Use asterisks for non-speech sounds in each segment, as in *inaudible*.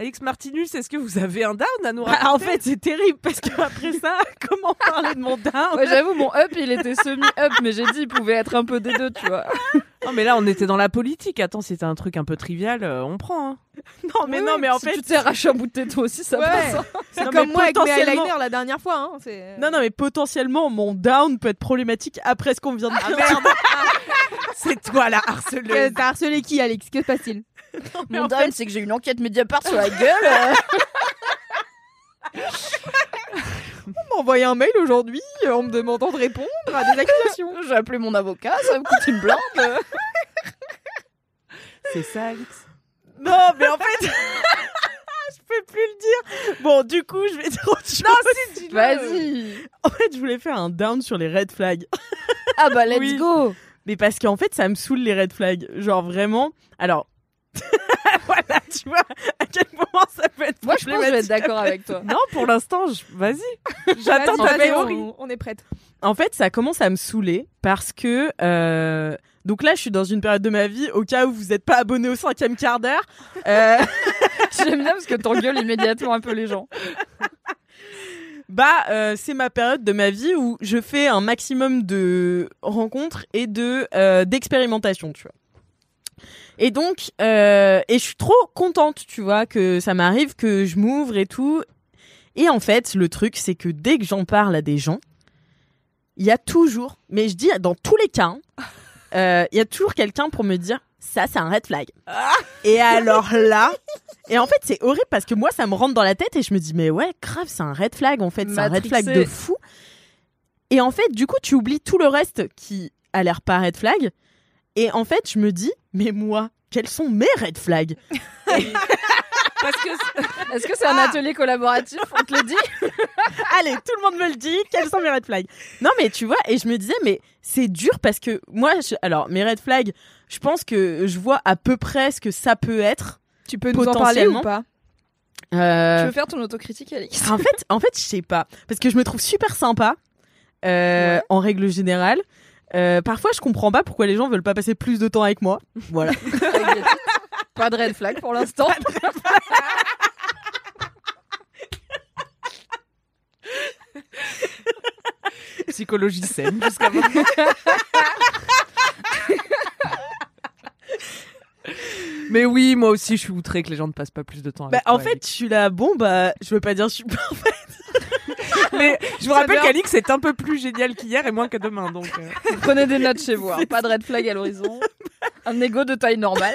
Alex Martinus, est-ce que vous avez un down à nous Bah, raconter en fait, c'est terrible parce qu'après ça, *laughs* comment parler de mon down Ouais, j'avoue, mon up, il était semi-up, mais j'ai dit, il pouvait être un peu des deux, tu vois. *laughs* Non, mais là, on était dans la politique. Attends, c'était un truc un peu trivial, euh, on prend. hein. *laughs* Non, mais non, mais en si fait, tu t'es arraché un bout de téton aussi, ça Ouais. passe. hein. c'est Comme comme moi avec mes potentiellement. eyeliners la dernière fois. Hein, Non, non, mais potentiellement, mon down peut être problématique après ce qu'on vient de Ah dire. merde C'est toi la Euh, harceleuse. T'as harcelé qui, Alex? Que se passe-t-il? *laughs* Mon down, c'est que j'ai une enquête Mediapart sur la gueule. euh. *laughs* On m'a envoyé un mail aujourd'hui euh, en me demandant de répondre à des accusations. *laughs* J'ai appelé mon avocat, ça me coûte une blinde. euh. C'est ça, Alex? Non, mais en fait, je peux plus le dire. Bon, du coup, je vais dire autre chose. Non, si, Vas-y. En fait, je voulais faire un down sur les red flags. Ah bah, let's Oui. go. Mais parce qu'en fait, ça me saoule les red flags. Genre vraiment. Alors. *laughs* voilà, tu vois à quel moment ça peut être Moi, je pense que je vais être d'accord avec toi. Non, pour l'instant, je- vas-y. *laughs* J'attends ta théorie. on, on est prête. En fait, ça commence à me saouler parce que. euh, Donc là, je suis dans une période de ma vie, au cas où vous n'êtes pas abonné au cinquième quart d'heure. euh, *laughs* J'aime bien parce que t'engueules immédiatement un peu les gens. Bah, euh, c'est ma période de ma vie où je fais un maximum de rencontres et de euh, d'expérimentation, tu vois. Et donc, euh, et je suis trop contente, tu vois, que ça m'arrive, que je m'ouvre et tout. Et en fait, le truc, c'est que dès que j'en parle à des gens, il y a toujours, mais je dis dans tous les cas, hein, euh, il y a toujours quelqu'un pour me dire ça, c'est un red flag. Et alors là, et en fait, c'est horrible parce que moi, ça me rentre dans la tête et je me dis, mais ouais, grave, c'est un red flag en fait, c'est un red flag de fou. Et en fait, du coup, tu oublies tout le reste qui a l'air pas red flag. Et en fait, je me dis, mais moi, quels sont mes red flags? *laughs* Parce que c'est- *laughs* est-ce que c'est un atelier collaboratif On te le dit *laughs* Allez, tout le monde me le dit, quels sont mes red flags? Non, mais tu vois, et je me disais, mais c'est dur parce que moi, je- alors, mes red flags, je pense que je vois à peu près ce que ça peut être. Tu peux nous en parler ou pas? Euh, Tu veux faire ton autocritique, Alex En fait, en fait, je sais pas, parce que je me trouve super sympa euh, Ouais. en règle générale. Euh, parfois, je comprends pas pourquoi les gens veulent pas passer plus de temps avec moi. Voilà. *laughs* Pas de red flag pour l'instant. Psychologie saine jusqu'à *laughs* maintenant. Mais oui, moi aussi, je suis outré que les gens ne passent pas plus de temps avec Bah, en toi, fait, Alex. je suis là, bon, bah, je veux pas dire je suis parfaite. mais je vous rappelle qu'Alix est un peu plus génial qu'hier et moins que demain, donc. euh. Prenez des notes chez vous. hein. Pas de red flag à l'horizon. *laughs* Un ego de taille normale.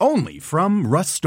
Only from Rust